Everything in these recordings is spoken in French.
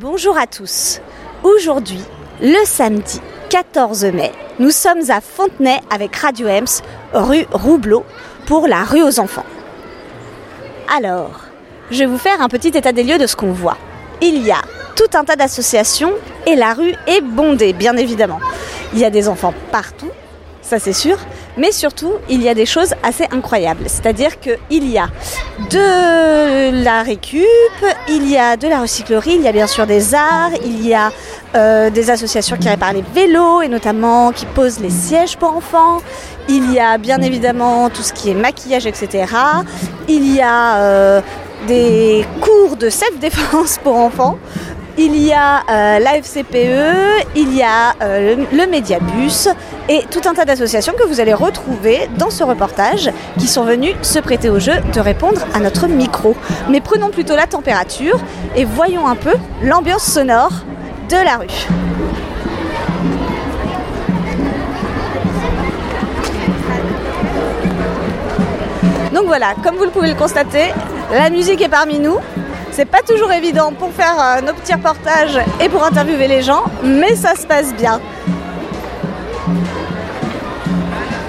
Bonjour à tous. Aujourd'hui, le samedi 14 mai, nous sommes à Fontenay avec Radio Ems, rue Roubleau, pour la rue aux enfants. Alors, je vais vous faire un petit état des lieux de ce qu'on voit. Il y a tout un tas d'associations et la rue est bondée, bien évidemment. Il y a des enfants partout, ça c'est sûr, mais surtout il y a des choses assez incroyables. C'est-à-dire qu'il y a de la récup, il y a de la recyclerie, il y a bien sûr des arts, il y a euh, des associations qui réparent les vélos et notamment qui posent les sièges pour enfants. Il y a bien évidemment tout ce qui est maquillage, etc. Il y a euh, des cours de self-défense pour enfants. Il y a euh, la FCPE, il y a euh, le, le Mediabus et tout un tas d'associations que vous allez retrouver dans ce reportage qui sont venus se prêter au jeu de répondre à notre micro. Mais prenons plutôt la température et voyons un peu l'ambiance sonore de la rue. Donc voilà, comme vous le pouvez le constater, la musique est parmi nous. C'est pas toujours évident pour faire euh, nos petits reportages et pour interviewer les gens, mais ça se passe bien.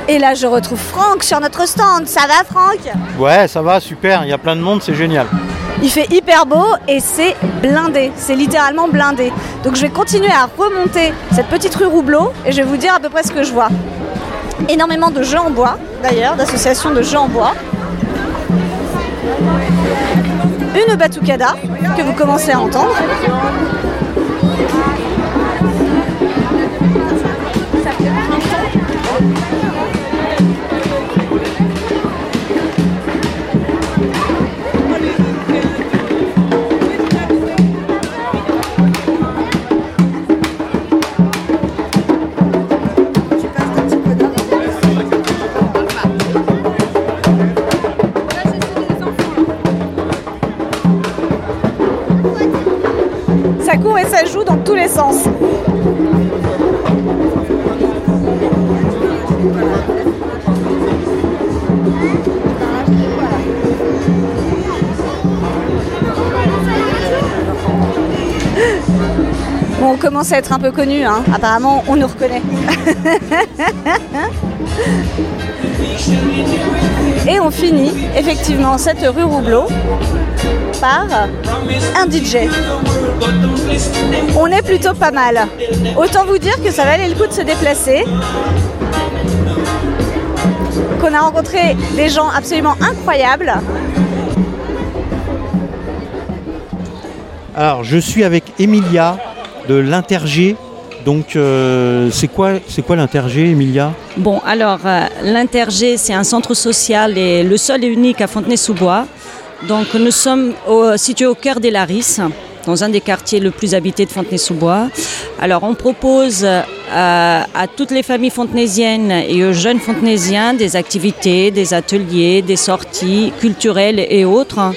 Et là, je retrouve Franck sur notre stand. Ça va, Franck? Ouais, ça va, super, il y a plein de monde, c'est génial. Il fait hyper beau et c'est blindé. C'est littéralement blindé. Donc je vais continuer à remonter cette petite rue Roubleau et je vais vous dire à peu près ce que je vois. Énormément de jeux en bois, d'ailleurs, d'associations de jeux en bois. Une batucada que vous commencez à entendre. Tous les sens. On commence à être un peu connu, hein. apparemment on nous reconnaît. Et on finit effectivement cette rue Roubleau par un DJ. On est plutôt pas mal. Autant vous dire que ça valait le coup de se déplacer. Qu'on a rencontré des gens absolument incroyables. Alors, je suis avec Emilia de l'Intergé. Donc, euh, c'est quoi, c'est quoi l'Intergé, Emilia? Bon, alors, euh, l'Intergé, c'est un centre social et le seul et unique à Fontenay-sous-Bois. Donc, nous sommes situés au cœur des Larisses, dans un des quartiers le plus habités de Fontenay-sous-Bois. Alors, on propose euh, à toutes les familles fontenaisiennes et aux jeunes fontenaisiens des activités, des ateliers, des sorties culturelles et autres.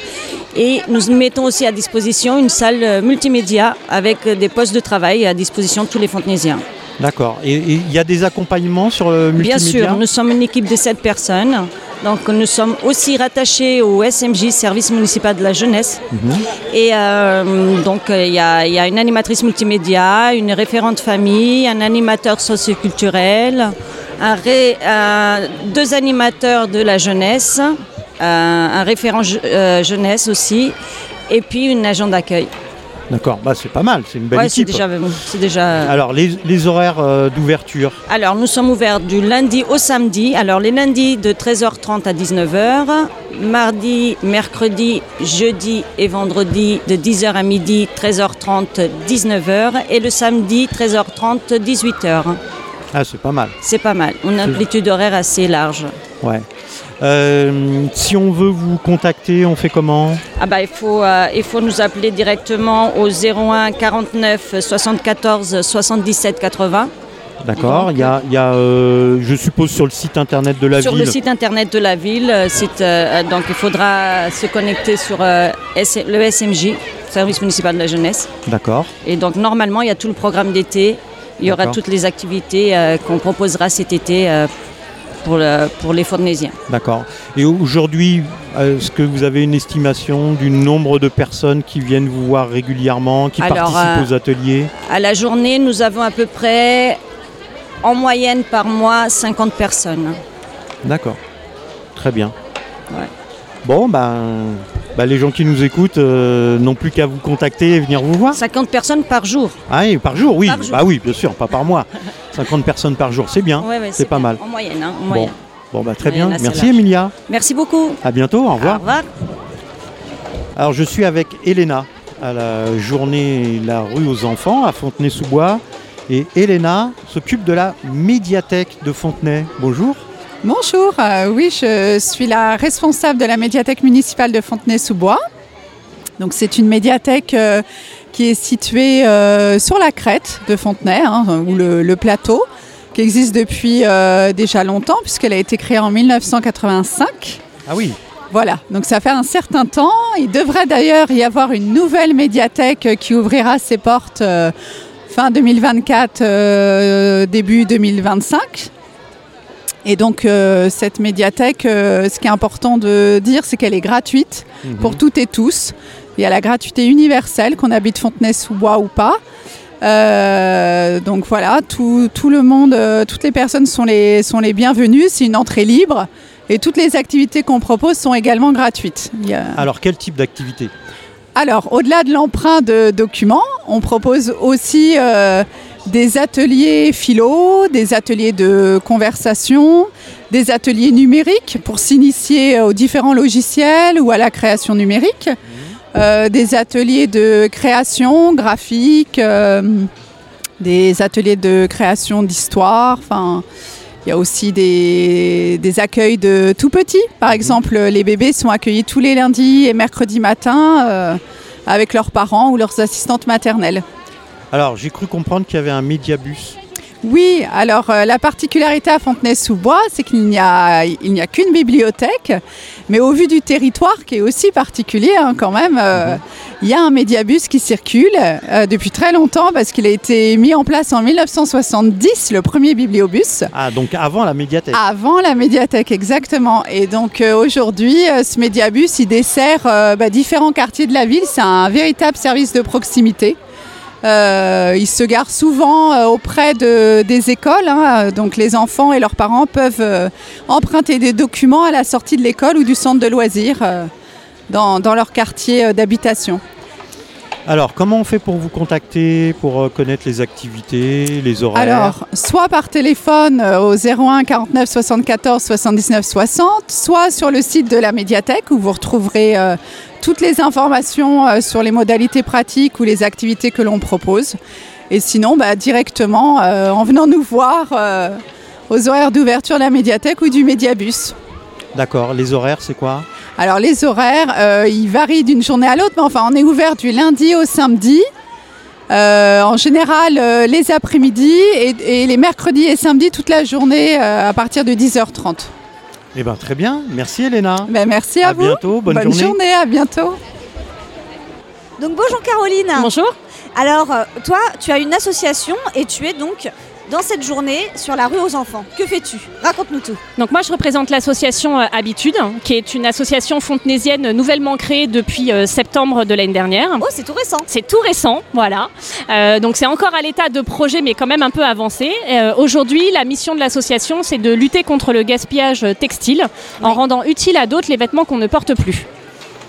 Et nous mettons aussi à disposition une salle euh, multimédia avec euh, des postes de travail à disposition de tous les fontenaisiens. D'accord. Et et il y a des accompagnements sur le Bien multimédia sûr, nous sommes une équipe de 7 personnes. Donc nous sommes aussi rattachés au SMJ, Service municipal de la jeunesse. Et euh, donc euh, il y, a- il y a une animatrice multimédia, une référente famille, un animateur socioculturel, un ré- un- deux animateurs de la jeunesse, euh, un référent je- euh, jeunesse aussi, et puis une agent d'accueil. D'accord, bah, c'est pas mal, c'est une belle Ouais, équipe. déjà, déjà. Alors, les, les horaires euh, d'ouverture? Alors, nous sommes ouverts du lundi au samedi. Alors, les lundis de 13h30 à 19h. Mardi, mercredi, jeudi et vendredi de 10h à midi, 13h30, 19h. Et le samedi, 13h30, 18h. Ah, c'est pas mal. C'est pas mal. Une amplitude horaire assez large. Ouais. Euh, si on veut vous contacter, on fait comment Ah bah, il, faut, euh, il faut nous appeler directement au 01 49 74 77 80. D'accord. Il y a, il y a, euh, je suppose, sur le site internet de la sur ville. le site internet de la ville, site, donc il faudra se connecter sur S- le SMJ, Service municipal de la jeunesse. D'accord. Et donc normalement, il y a tout le programme d'été. Il y aura toutes les activités qu'on proposera cet été pour, le- pour les Fontenaisiens. D'accord. Et aujourd'hui, est-ce que vous avez une estimation du nombre de personnes qui viennent vous voir régulièrement, qui Alors, participent euh, aux ateliers? À la journée, nous avons à peu près, en moyenne par mois, 50 personnes. D'accord. Très bien. Ouais. Bon, ben, ben, les gens qui nous écoutent euh, n'ont plus qu'à vous contacter et venir vous voir. 50 personnes par jour. Ah oui, par jour, oui. Par jour. Bah oui, bien sûr, pas par mois. 50 personnes par jour, c'est bien. Ouais, ouais, c'est pas bien. mal. En moyenne. hein, en Bon. moyenne. Bon, bah, très bien. Merci. Emilia. Merci beaucoup. À bientôt. Au revoir. Au revoir. Alors je suis avec Elena à la journée La rue aux enfants à Fontenay-sous-Bois. Et Elena s'occupe de la médiathèque de Fontenay. Bonjour. Bonjour, euh, oui, je suis la responsable de la médiathèque municipale de Fontenay-sous-Bois. Donc c'est une médiathèque euh, qui est située euh, sur la crête de Fontenay, hein, ou le, le plateau, qui existe depuis déjà longtemps puisqu'elle a été créée en 1985. Ah oui, Voilà, donc ça fait un certain temps. Il devrait d'ailleurs y avoir une nouvelle médiathèque qui ouvrira ses portes fin 2024, euh, début 2025. Et donc euh, cette médiathèque, euh, ce qui est important de dire, c'est qu'elle est gratuite Mhm. pour toutes et tous. Il y a la gratuité universelle, qu'on habite Fontenay-sous-Bois ou pas. Euh, donc voilà, tout, tout le monde, toutes les personnes sont les, sont les bienvenues. C'est une entrée libre. Et toutes les activités qu'on propose sont également gratuites. Il y a- alors quel type d'activité? Alors, au-delà de l'emprunt de documents, on propose aussi des ateliers philo, des ateliers de conversation, des ateliers numériques pour s'initier aux différents logiciels ou à la création numérique, euh, des ateliers de création graphique, euh, des ateliers de création d'histoire, enfin... Il y a aussi des, des accueils de tout petits. Par exemple, les bébés sont accueillis tous les lundis et mercredis matin euh, avec leurs parents ou leurs assistantes maternelles. Alors j'ai cru comprendre qu'il y avait un médiabus. Oui, alors euh, la particularité à Fontenay-sous-Bois, c'est qu'il n'y a, il n'y a qu'une bibliothèque, mais au vu du territoire qui est aussi particulier hein, quand même, euh, il y a un médiabus qui circule euh, depuis très longtemps parce qu'il a été mis en place en 1970, le premier bibliobus. Ah donc avant la médiathèque. Avant la médiathèque, exactement. Et donc aujourd'hui, ce médiabus, il dessert bah, différents quartiers de la ville. C'est un véritable service de proximité. Euh, il se gare souvent euh, auprès de, des écoles, hein, donc les enfants et leurs parents peuvent euh, emprunter des documents à la sortie de l'école ou du centre de loisirs dans, dans leur quartier d'habitation. Alors comment on fait pour vous contacter, pour euh, connaître les activités, les horaires? Alors, soit par téléphone euh, au 01 49 74 79 60, soit sur le site de la médiathèque où vous retrouverez euh, toutes les informations euh, sur les modalités pratiques ou les activités que l'on propose. Et sinon, bah, directement euh, en venant nous voir aux horaires d'ouverture de la médiathèque ou du médiabus. D'accord, les horaires c'est quoi? Alors les horaires, euh, ils varient d'une journée à l'autre, mais enfin on est ouvert du lundi au samedi. Euh, en général, euh, les après-midi et, et les mercredis et samedis toute la journée euh, à partir de 10h30. Eh bien très bien, merci Elena. Ben, merci à, à vous. bientôt, bonne, journée, à bientôt. Donc bonjour Caroline. Bonjour. Alors toi, tu as une association et tu es donc dans cette journée sur la rue aux enfants. Que fais-tu? Raconte-nous tout. Donc moi je représente l'association euh, Habitude, qui est une association fontenaisienne nouvellement créée depuis euh, septembre de l'année dernière. Oh, c'est tout récent. C'est tout récent, voilà. Euh, donc c'est encore à l'état de projet, mais quand même un peu avancé. Euh, Aujourd'hui, la mission de l'association, c'est de lutter contre le gaspillage textile en rendant utile à d'autres les vêtements qu'on ne porte plus.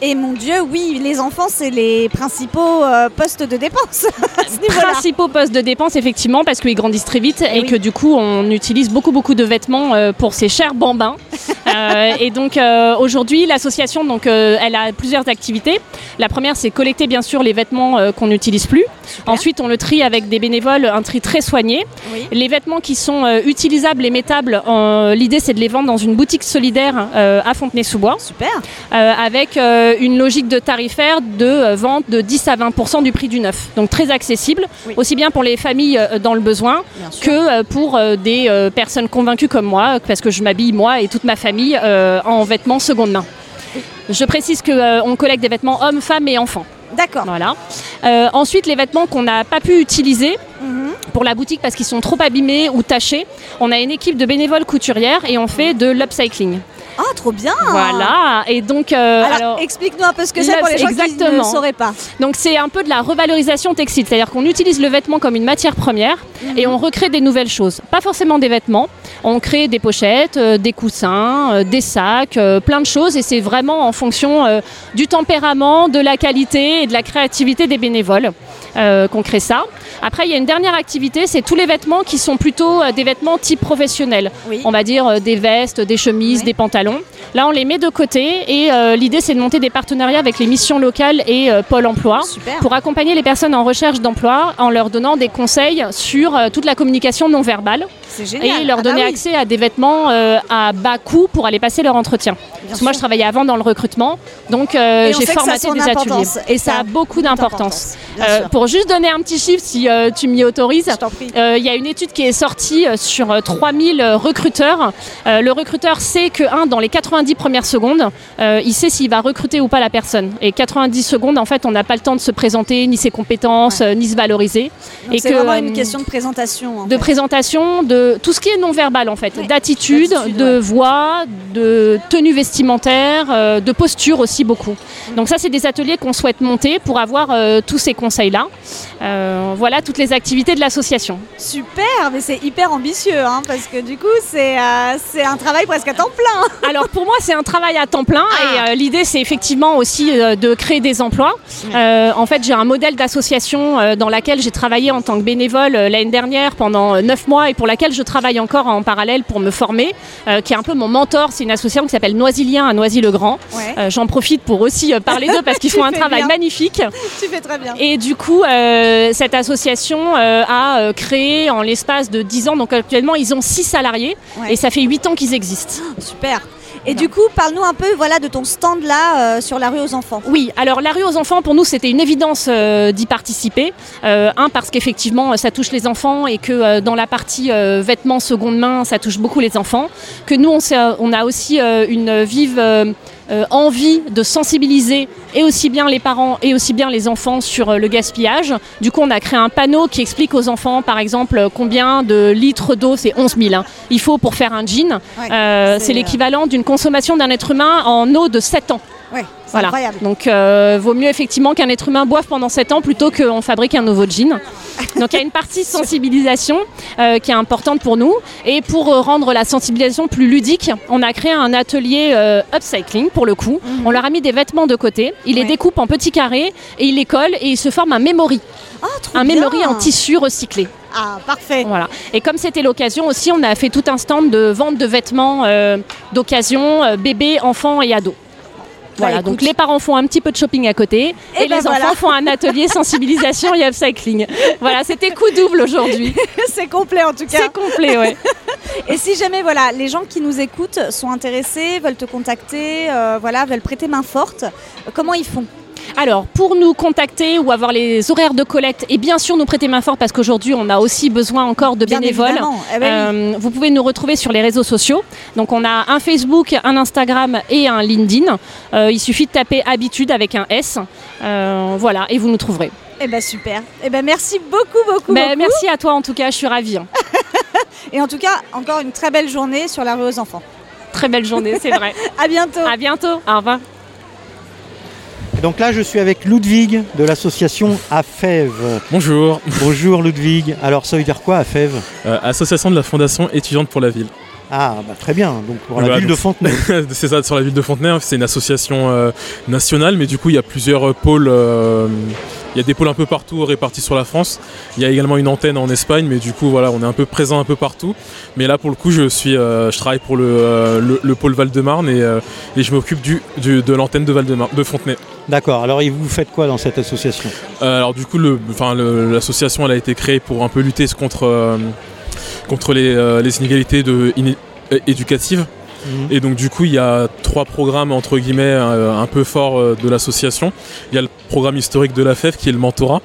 Et mon Dieu, oui, les enfants, c'est les principaux euh, postes de dépenses. Principaux postes de dépenses, effectivement, parce qu'ils grandissent très vite et, oui. que du coup, on utilise beaucoup, beaucoup de vêtements euh, pour ces chers bambins. Euh, et donc, euh, aujourd'hui, l'association, donc, euh, elle a plusieurs activités. La première, c'est collecter, bien sûr, les vêtements qu'on n'utilise plus. Ensuite, on le trie avec des bénévoles, un tri très soigné. Oui. Les vêtements qui sont utilisables et mettables, euh, l'idée, c'est de les vendre dans une boutique solidaire à Fontenay-sous-Bois Super. avec une logique de tarifaire de vente de 10 à 20% du prix du neuf. Donc très accessible, Oui. aussi bien pour les familles dans le besoin que pour des personnes convaincues comme moi, parce que je m'habille moi et toute ma famille euh, en vêtements seconde main. Je précise qu'on collecte des vêtements hommes, femmes et enfants. D'accord. Voilà. Euh, ensuite, les vêtements qu'on n'a pas pu utiliser, Mhm. pour la boutique parce qu'ils sont trop abîmés ou tachés, on a une équipe de bénévoles couturières et on fait de l'upcycling. Ah, trop bien. Voilà, et donc... euh, alors, explique-nous un peu ce que c'est pour les gens qui ne sauraient pas. Donc c'est un peu de la revalorisation textile, c'est-à-dire qu'on utilise le vêtement comme une matière première et on recrée des nouvelles choses. Pas forcément des vêtements, on crée des pochettes, euh, des coussins, euh, des sacs, plein de choses et c'est vraiment en fonction du tempérament, de la qualité et de la créativité des bénévoles qu'on crée ça. Après, il y a une dernière activité, c'est tous les vêtements qui sont plutôt euh, des vêtements type professionnel. Oui. On va dire euh, des vestes, des chemises, Oui. des pantalons. Là, on les met de côté et euh, l'idée, c'est de monter des partenariats avec les missions locales et euh, Pôle emploi Super. pour accompagner les personnes en recherche d'emploi en leur donnant des conseils sur euh, toute la communication non verbale génial. et leur Ah bah donner oui, accès à des vêtements euh, à bas coût pour aller passer leur entretien. bien Parce que moi, je travaillais avant dans le recrutement, donc euh, j'ai formaté des ateliers. Et ça Ça a beaucoup d'importance. Euh, pour juste donner un petit chiffre, si tu m'y autorises, il y a une étude qui est sortie sur euh, 3000 euh, recruteurs. Le recruteur sait que, un, dans les 90 premières secondes, il sait s'il va recruter ou pas la personne. Et 90 secondes, en fait, on n'a pas le temps de se présenter, ni ses compétences, ni se valoriser. Donc et c'est vraiment une question de présentation. en de fait. présentation, de tout ce qui est non verbal en fait, d'attitude, de ouais. voix, de tenue vestimentaire, euh, de posture aussi beaucoup. Donc ça c'est des ateliers qu'on souhaite monter pour avoir euh, tous ces conseils-là. Euh, voilà toutes les activités de l'association. Super, mais c'est hyper ambitieux, hein, parce que du coup, c'est un travail presque à temps plein. Alors pour moi c'est un travail à temps plein Ah. et euh, l'idée c'est effectivement aussi de créer des emplois. En fait j'ai un modèle d'association dans laquelle j'ai travaillé en tant que bénévole l'année dernière pendant euh, neuf mois et pour laquelle je travaille encore en parallèle pour me former, euh, qui est un peu mon mentor. C'est une association qui s'appelle Noisilien à Noisy-le-Grand. Ouais, Euh, J'en profite pour aussi euh, parler d'eux parce qu'ils font un travail bien. magnifique. tu fais très bien. Et du coup, cette association a créé en l'espace de 10 ans, donc actuellement ils ont 6 salariés Ouais. et ça fait 8 ans qu'ils existent. Super. Et du coup, parle-nous un peu voilà, de ton stand là euh, sur la rue aux enfants. Oui, alors la rue aux enfants, pour nous, c'était une évidence euh, d'y participer. Euh, un, parce qu'effectivement, ça touche les enfants et que dans la partie vêtements seconde main, ça touche beaucoup les enfants. Que nous, on, a aussi une vive euh, envie de sensibiliser et aussi bien les parents et aussi bien les enfants sur euh, le gaspillage. Du coup, on a créé un panneau qui explique aux enfants, par exemple, euh, combien de litres d'eau, c'est 11 000, hein, il faut pour faire un jean. Ouais, Euh, c'est, l'équivalent d'une consommation d'un être humain en eau de 7 ans. Ouais, Voilà. incroyable. Donc, euh, vaut mieux effectivement qu'un être humain boive pendant 7 ans plutôt qu'on fabrique un nouveau jean. Donc, il y a une partie sensibilisation euh, qui est importante pour nous. Et pour euh, rendre la sensibilisation plus ludique, on a créé un atelier euh, upcycling pour le coup. On leur a mis des vêtements de côté. Il les Ouais. découpe en petits carrés et il les colle et il se forme un memory. Ah, Un bien. memory en tissu recyclé. Ah, parfait. Voilà. Et comme c'était l'occasion aussi, on a fait tout un stand de vente de vêtements d'occasion, bébés, enfants et ados. Voilà, Bah, donc les parents font un petit peu de shopping à côté Et et, ben les voilà. enfants font un atelier sensibilisation et upcycling. Voilà, c'était coup double aujourd'hui. c'est complet en tout cas. C'est complet, ouais. Et si jamais voilà, les gens qui nous écoutent sont intéressés, veulent te contacter, euh, voilà, veulent prêter main forte, comment ils font? Alors, pour nous contacter ou avoir les horaires de collecte et bien sûr nous prêter main forte parce qu'aujourd'hui on a aussi besoin encore de Bien bénévoles. Eh ben oui. Euh, vous pouvez nous retrouver sur les réseaux sociaux. Donc on a un Facebook, un Instagram et un LinkedIn. Euh, il suffit de taper habitude avec un S. Euh, voilà, et vous nous trouverez. Eh ben super. Eh ben merci beaucoup, beaucoup, Ben, beaucoup. merci à toi en tout cas, je suis ravie. hein. Et en tout cas, encore une très belle journée sur la rue aux enfants. Très belle journée, c'est vrai. À bientôt. À bientôt. Au revoir. Et donc là, je suis avec Ludwig de l'association AFEV. Bonjour, Bonjour Ludwig. Alors ça veut dire quoi AFEV Euh, association de la Fondation étudiante pour la ville. Ah, bah, très bien. Donc pour la ville de Fontenay. c'est ça, sur la ville de Fontenay, hein. c'est une association euh, nationale, mais du coup il y a plusieurs euh, pôles, il y a des pôles un peu partout répartis sur la France. Il y a également une antenne en Espagne, mais du coup voilà, on est un peu présent un peu partout. Mais là pour le coup, je suis, euh, je travaille pour le, euh, le, le pôle Val-de-Marne et, euh, et je m'occupe du, du- de l'antenne de Val-de-Marne, de Fontenay. D'accord. Alors et vous faites quoi dans cette association? Alors du coup, l'association elle a été créée pour un peu lutter contre, contre les, les inégalités de, iné- éducatives. Mhm. Et donc du coup, il y a trois programmes entre guillemets euh, un peu forts euh, de l'association. Il y a le programme historique de la FEF qui est le mentorat.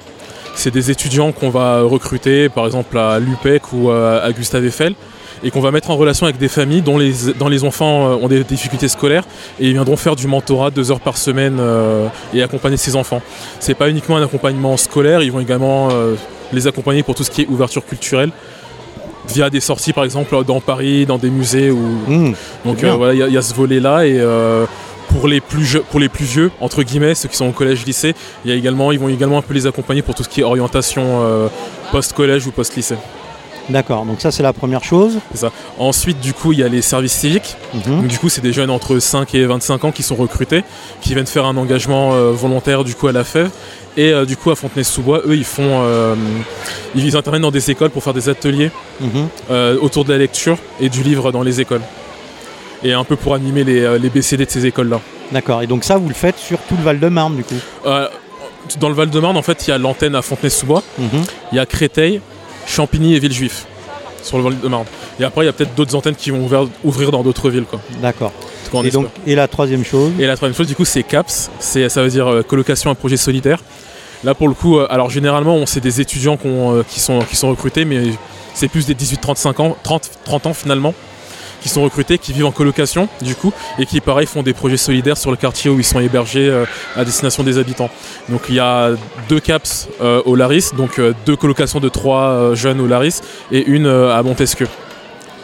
C'est des étudiants qu'on va recruter, par exemple à l'UPEC ou euh, à Gustave Eiffel, et qu'on va mettre en relation avec des familles dont les, dont les enfants euh, ont des difficultés scolaires, et ils viendront faire du mentorat deux heures par semaine euh, et accompagner ces enfants. C'est pas uniquement un accompagnement scolaire, ils vont également euh, les accompagner pour tout ce qui est ouverture culturelle via des sorties par exemple dans Paris, dans des musées. Ou... Mmh, Donc euh, voilà, il y, y a ce volet-là et euh, pour les plus jeux- pour les plus vieux entre guillemets, ceux qui sont au collège, lycée, il y a également, ils vont également un peu les accompagner pour tout ce qui est orientation euh, post-collège ou post-lycée. D'accord, donc ça c'est la première chose. Ensuite, du coup, il y a les services civiques. Mhm. Donc, du coup, c'est des jeunes entre 5 et 25 ans qui sont recrutés, qui viennent faire un engagement euh, volontaire du coup à la FEV. Et euh, du coup, à Fontenay-sous-Bois, eux, ils font, euh, ils interviennent dans des écoles pour faire des ateliers Mhm. autour de la lecture et du livre dans les écoles. Et un peu pour animer les, euh, les BCD de ces écoles-là. D'accord, et donc ça vous le faites sur tout le Val-de-Marne du coup Euh, dans le Val-de-Marne, en fait, il y a l'antenne à Fontenay-sous-Bois, Mhm. il y a Créteil, Champigny et Villejuif sur le Val-de-Marne. Et après, il y a peut-être d'autres antennes qui vont ouvrir, ouvrir dans d'autres villes. D'accord. Et, donc, et la troisième chose Et la troisième chose, du coup, c'est CAPS. Ça veut dire euh, colocation à projet solidaire. Là, pour le coup, euh, alors généralement, c'est des étudiants qui, sont, qui sont recrutés, mais c'est plus des 18-35 ans, 30, 30 ans finalement, qui sont recrutés, qui vivent en colocation, du coup, et qui, pareil, font des projets solidaires sur le quartier où ils sont hébergés euh, à destination des habitants. Donc, il y a deux CAPS euh, au Laris, donc euh, deux colocations de trois jeunes au Laris, et une à Montesquieu.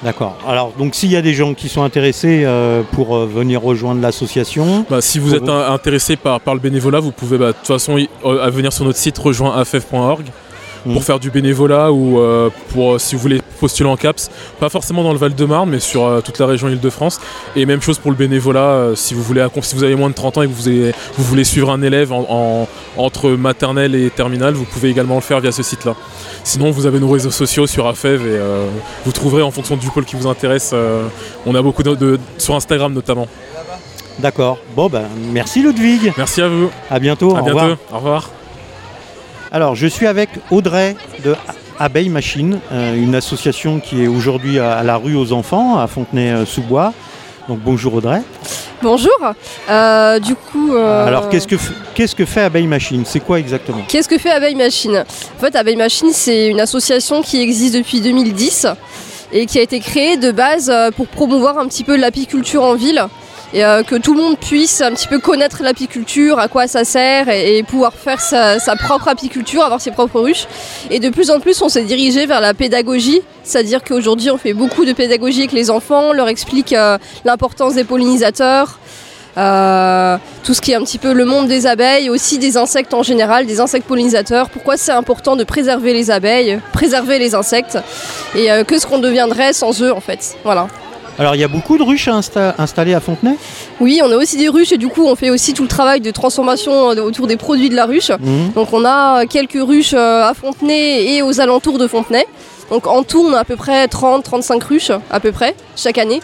D'accord. Alors, donc s'il y a des gens qui sont intéressés euh, pour euh, venir rejoindre l'association, Bah, si vous êtes vous. intéressé par, par le bénévolat, vous pouvez bah, de toute façon y- euh, à venir sur notre site rejoindaff.org Mhm. pour faire du bénévolat ou euh, pour euh, si vous voulez postuler en CAPS, pas forcément dans le Val-de-Marne, mais sur euh, toute la région Île-de-France. Et même chose pour le bénévolat, si vous voulez si vous avez moins de 30 ans et que vous, avez- vous voulez suivre un élève en- en- entre maternelle et terminale, vous pouvez également le faire via ce site-là. Sinon, vous avez nos réseaux sociaux sur AFEV et vous trouverez en fonction du pôle qui vous intéresse. on a beaucoup de, de- sur Instagram notamment. d'accord. Bon, ben merci Ludwig. Merci à vous. À bientôt. À au bientôt. revoir. Au revoir. Alors, je suis avec Audrey de Abeille Machine, euh, une association qui est aujourd'hui à, la rue aux enfants, à Fontenay-sous-Bois. Donc, bonjour Audrey. Bonjour. Euh, du coup. euh, Alors, qu'est-ce que, qu'est-ce que fait Abeille Machine? C'est quoi exactement? Qu'est-ce que fait Abeille Machine? En fait, Abeille Machine, c'est une association qui existe depuis 2010 et qui a été créée de base pour promouvoir un petit peu l'apiculture en ville et euh, que tout le monde puisse un petit peu connaître l'apiculture, à quoi ça sert et, pouvoir faire sa, propre apiculture, avoir ses propres ruches. Et de plus en plus, on s'est dirigé vers la pédagogie, c'est-à-dire qu'aujourd'hui, on fait beaucoup de pédagogie avec les enfants, on leur explique euh, l'importance des pollinisateurs. euh, tout ce qui est un petit peu le monde des abeilles, aussi des insectes en général, des insectes pollinisateurs, pourquoi c'est important de préserver les abeilles, préserver les insectes, et que ce qu'on deviendrait sans eux en fait. Voilà. Alors, il y a beaucoup de ruches à insta- installées à Fontenay? Oui, on a aussi des ruches et du coup on fait aussi tout le travail de transformation euh, autour des produits de la ruche. Mhm. Donc on a quelques ruches euh, à Fontenay et aux alentours de Fontenay. Donc en tout on a à peu près 30-35 ruches à peu près chaque année.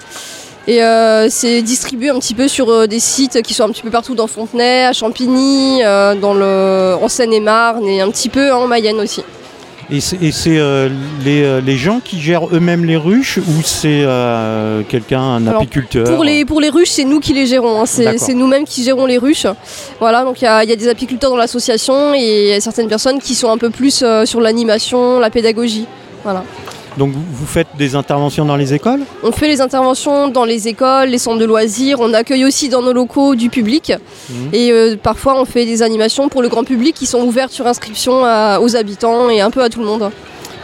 Et euh, c'est distribué un petit peu sur euh, des sites qui sont un petit peu partout dans Fontenay, à Champigny, euh, dans le, en Seine-et-Marne et un petit peu en Mayenne aussi. Et c'est, euh, les, euh, les gens qui gèrent eux-mêmes les ruches ou c'est euh, quelqu'un, un Alors, apiculteur Pour les, pour les ruches, c'est nous qui les gérons. hein. C'est, nous-mêmes qui gérons les ruches. Voilà, donc il y, a- il y a des apiculteurs dans l'association et il y a certaines personnes qui sont un peu plus euh, sur l'animation, la pédagogie. Voilà. Donc, vous, faites des interventions dans les écoles? On fait les interventions dans les écoles, les centres de loisirs. On accueille aussi dans nos locaux du public. Mhm. Et euh, parfois, on fait des animations pour le grand public qui sont ouvertes sur inscription à- aux habitants et un peu à tout le monde.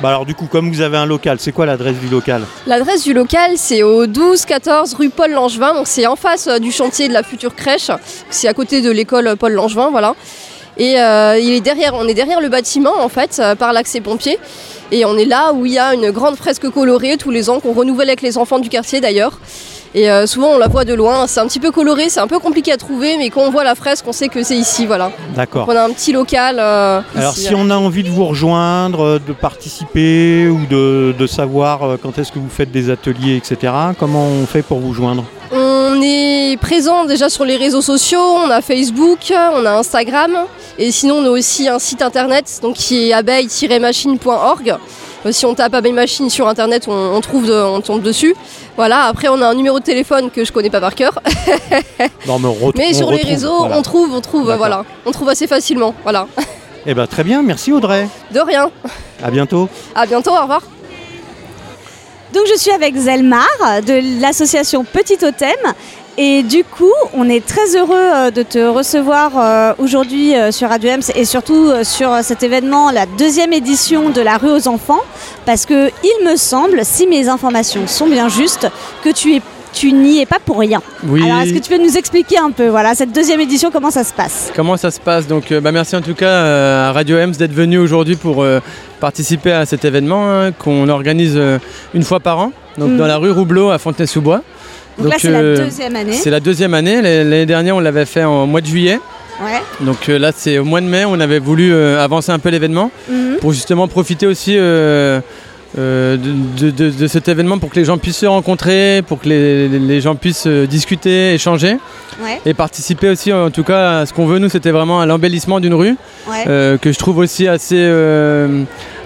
Bah Alors, du coup, comme vous avez un local, c'est quoi l'adresse du local? L'adresse du local, c'est au 12-14 rue Paul Langevin. Donc, c'est en face euh, du chantier de la future crèche. C'est à côté de l'école Paul Langevin, voilà. Et euh, il est derrière, on est derrière le bâtiment, en fait, euh, par l'accès pompier. Et on est là où il y a une grande fresque colorée tous les ans qu'on renouvelle avec les enfants du quartier d'ailleurs. Et euh, souvent on la voit de loin, c'est un petit peu coloré, c'est un peu compliqué à trouver, mais quand on voit la fresque, on sait que c'est ici, voilà. D'accord. On a un petit local. Alors, ici, si on a envie de vous rejoindre, de participer ou de, de savoir quand est-ce que vous faites des ateliers, etc., comment on fait pour vous joindre? On est présent déjà sur les réseaux sociaux, on a Facebook, on a Instagram, et sinon on a aussi un site internet donc qui est abeille-machine.org. Euh, Si on tape abeille machine sur internet, on, on trouve, de- on tombe dessus. Voilà. Après, on a un numéro de téléphone que je connais pas par cœur, Non, mais, on on sur les retrouve, réseaux, voilà. on trouve, on trouve, voilà, on trouve assez facilement. Voilà. Eh ben, très bien, merci Audrey. De rien. À bientôt. À bientôt. Au revoir. Donc je suis avec Zelmar de l'association Petit Totem Et du coup, on est très heureux euh, de te recevoir euh, aujourd'hui euh, sur Radio Ems et surtout sur cet événement, la deuxième édition de la rue aux enfants, parce que il me semble, si mes informations sont bien justes, que tu es tu n'y es pas pour rien. Oui. Alors, est-ce que tu peux nous expliquer un peu, voilà, cette deuxième édition, comment ça se passe? Comment ça se passe? Donc, euh, bah, merci en tout cas euh, à Radio Ems d'être venu aujourd'hui pour euh, participer à cet événement hein, qu'on organise une fois par an, donc Mhm. dans la rue Roublot à Fontenay-sous-Bois. Donc, là, c'est la deuxième année. C'est la deuxième année. L'année dernière, on l'avait fait en mois de juillet. Ouais. Donc euh, là, c'est au mois de mai, on avait voulu euh, avancer un peu l'événement Mhm. pour justement profiter aussi euh, de, de- cet événement pour que les gens puissent se rencontrer, pour que les, les gens puissent discuter, échanger Ouais. et participer aussi en tout cas à ce qu'on veut nous c'était vraiment à l'embellissement d'une rue Ouais. que je trouve aussi assez,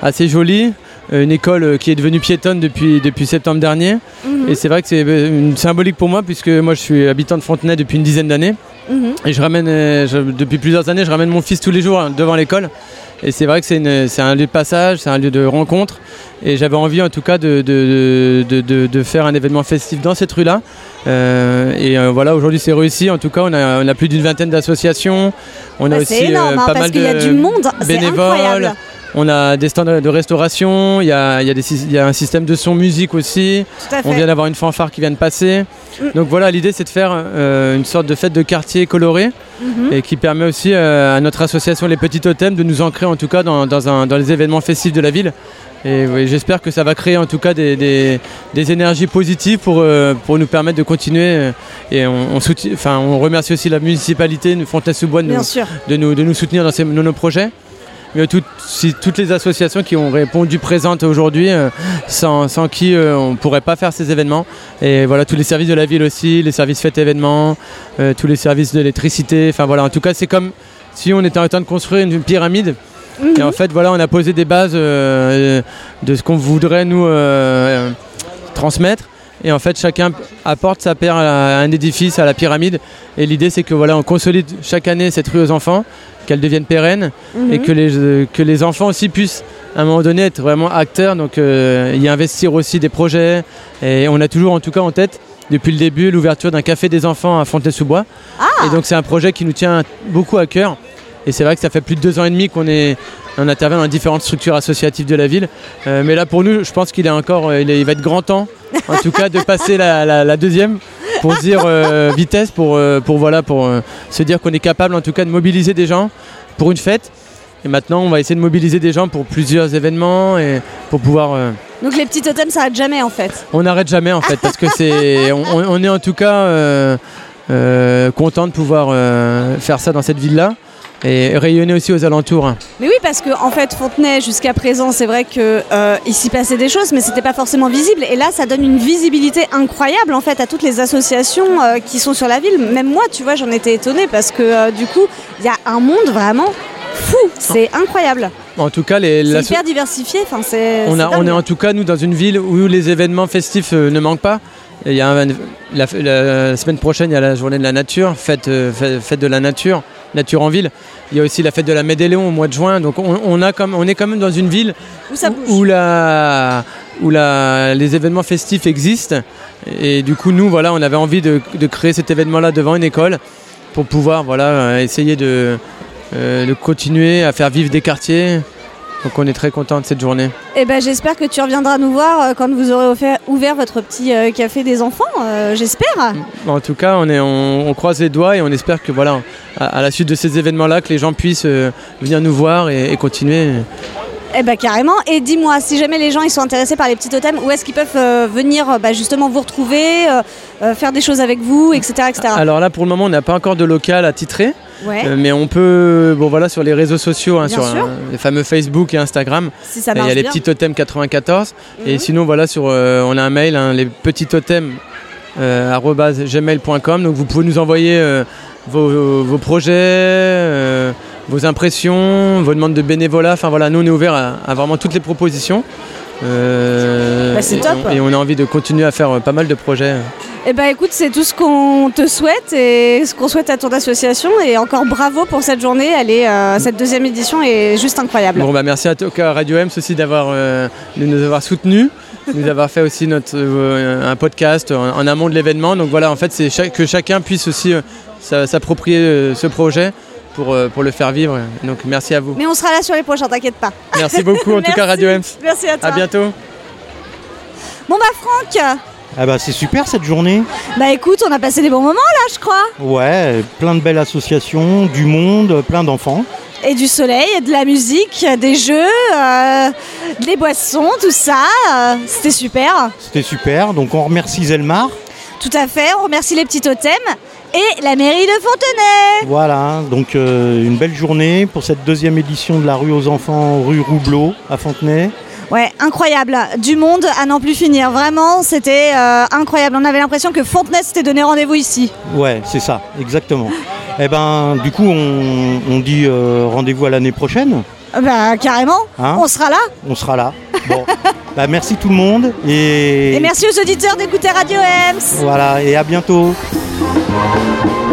assez jolie une école euh, qui est devenue piétonne depuis, depuis septembre dernier Mhm. et c'est vrai que c'est euh, une symbolique pour moi puisque moi je suis habitant de Fontenay depuis une dizaine d'années Mhm. et je ramène euh, je- depuis plusieurs années je ramène mon fils tous les jours hein, devant l'école et c'est vrai que c'est un lieu de passage, c'est un lieu de rencontre. Et j'avais envie en tout cas de, de, de- de- de faire un événement festif dans cette rue-là. Euh, et euh, voilà, aujourd'hui c'est réussi. En tout cas, on a, on a plus d'une vingtaine d'associations. On a Bah, aussi énorme, euh, hein, pas parce mal qu'il y a de du monde, bénévoles. On a des stands de restauration, il y a, y y un système de son musique aussi. Tout à On vient d'avoir une fanfare qui vient de passer. Mm. Donc voilà, l'idée c'est de faire euh, une sorte de fête de quartier colorée Mhm. et qui permet aussi euh, à notre association Les Petits Totems de nous ancrer en tout cas dans, dans un- dans les événements festifs de la ville. Et oui, j'espère que ça va créer en tout cas des, des- des énergies positives pour, euh, pour nous permettre de continuer. Et on, on soutient- enfin, on remercie aussi la municipalité de Fontaine-sous-Bois de, nous- sûr. de nous, de nous soutenir dans, ces- dans nos projets. Mais toutes, si- toutes les associations qui ont répondu présentes aujourd'hui, euh, sans, sans qui euh, on ne pourrait pas faire ces événements. Et voilà, tous les services de la ville aussi, les services fêtes événements, euh, tous les services d'électricité. Enfin voilà, en tout cas, c'est comme si on était en train de construire une, pyramide. Et en fait, voilà, on a posé des bases de ce qu'on voudrait nous transmettre. Et en fait, chacun apporte sa paire à un édifice, à la pyramide. Et l'idée, c'est que voilà, on consolide chaque année cette rue aux enfants, qu'elle devienne pérenne Mhm. et que les, euh, que les enfants aussi puissent à un moment donné être vraiment acteurs, donc euh, y investir aussi des projets. Et on a toujours en tout cas en tête depuis le début l'ouverture d'un café des enfants à Fontenay-sous-Bois. Et donc c'est un projet qui nous tient beaucoup à cœur. Et c'est vrai que ça fait plus de deux ans et demi qu'on est, on intervient dans différentes structures associatives de la ville. Euh, mais là pour nous, je pense qu'il est encore, il, est- il va être grand temps, en tout cas, de passer la, la- la deuxième pour dire euh, vitesse, pour, euh, pour voilà, pour euh, se dire qu'on est capable en tout cas de mobiliser des gens pour une fête. Et maintenant, on va essayer de mobiliser des gens pour plusieurs événements et pour pouvoir. euh, Donc les petits totems s'arrêtent jamais en fait. on n'arrête jamais en fait parce que c'est. On, on est en tout cas euh, euh, content de pouvoir faire ça dans cette ville-là et rayonner aussi aux alentours. Mais oui, parce que en fait, Fontenay, jusqu'à présent, c'est vrai que euh, il s'y passait des choses, mais c'était pas forcément visible. Et là, ça donne une visibilité incroyable en fait à toutes les associations euh, qui sont sur la ville. Même moi, tu vois, j'en étais étonnée parce que euh, du coup, il y a un monde vraiment fou. C'est incroyable. En tout cas, les, C'est hyper diversifié. Enfin, c'est. on, a- est en tout cas nous dans une ville où les événements festifs euh, ne manquent pas. Il y a un- la, la semaine prochaine, il y a la journée de la nature, fête, fête, fête de la nature, nature en ville. Il y a aussi la fête de la Médéléon au mois de juin. Donc on, on a comme, on est quand même dans une ville Où ça où, bouge. où la, où la- les événements festifs existent. Et du coup, nous, voilà, on avait envie de, de créer cet événement-là devant une école pour pouvoir voilà, essayer de, euh, de continuer à faire vivre des quartiers. Donc on est très content de cette journée. Eh ben, j'espère que tu reviendras nous voir euh, quand vous aurez offert- ouvert votre petit euh, café des enfants. euh, j'espère. En tout cas, on, est, on, on croise les doigts et on espère que voilà, à, à la suite de ces événements-là, que les gens puissent euh, venir nous voir et, et continuer. Eh ben carrément. Et dis-moi, si jamais les gens ils sont intéressés par les petits totems, où est-ce qu'ils peuvent euh, venir euh, bah, justement vous retrouver, euh, faire des choses avec vous, etc. etc. Alors là, pour le moment, on n'a pas encore de local à titrer. ouais. Mais on peut, bon voilà, sur les réseaux sociaux, hein, sur les fameux Facebook et Instagram, si ça il y a les petits totems 94. Et Mhm. sinon, voilà, sur, on a un mail, hein, les petits totems gmail.com. Donc vous pouvez nous envoyer vos, vos projets, vos impressions, vos demandes de bénévolat. Enfin voilà, nous on est ouvert à, à vraiment toutes les propositions. Euh, Bah, c'est et top. on- Et on a envie de continuer à faire euh, pas mal de projets. Eh ben écoute, c'est tout ce qu'on te souhaite et ce qu'on souhaite à ton association. Et encore bravo pour cette journée. Elle est, euh, cette deuxième édition est juste incroyable. Bon bah merci à Radio M aussi d'avoir euh, de nous avoir soutenus nous avoir fait aussi notre, euh, un podcast en, en amont de l'événement. Donc voilà, en fait, c'est que chacun puisse aussi euh, s'a- s'approprier euh, ce projet pour, euh, pour le faire vivre. Donc merci à vous. Mais on sera là sur les prochains, t'inquiète pas. Merci beaucoup en tout cas. Radio Ems. Merci à toi. À bientôt. Bon bah Franck, Ah bah c'est super cette journée. bah écoute, on a passé des bons moments là, je crois. Ouais, plein de belles associations, du monde, plein d'enfants. Et du soleil, et de la musique, des jeux, euh, des boissons, tout ça. euh, C'était super. C'était super. Donc on remercie Zelmar. Tout à fait. On remercie les petits totems et la mairie de Fontenay. Voilà, donc euh, une belle journée pour cette deuxième édition de la rue aux enfants, rue Roublot à Fontenay. Ouais, incroyable. Du monde à n'en plus finir. Vraiment, c'était euh, incroyable. On avait l'impression que Fontenay s'était donné rendez-vous ici. Ouais, c'est ça, exactement. Eh ben, du coup, on, on dit euh, rendez-vous à l'année prochaine. Bah carrément. Hein on sera là. On sera là. Bon, bah, merci tout le monde et, Et merci aux auditeurs d'écouter Radio Ems. voilà et à bientôt. Thank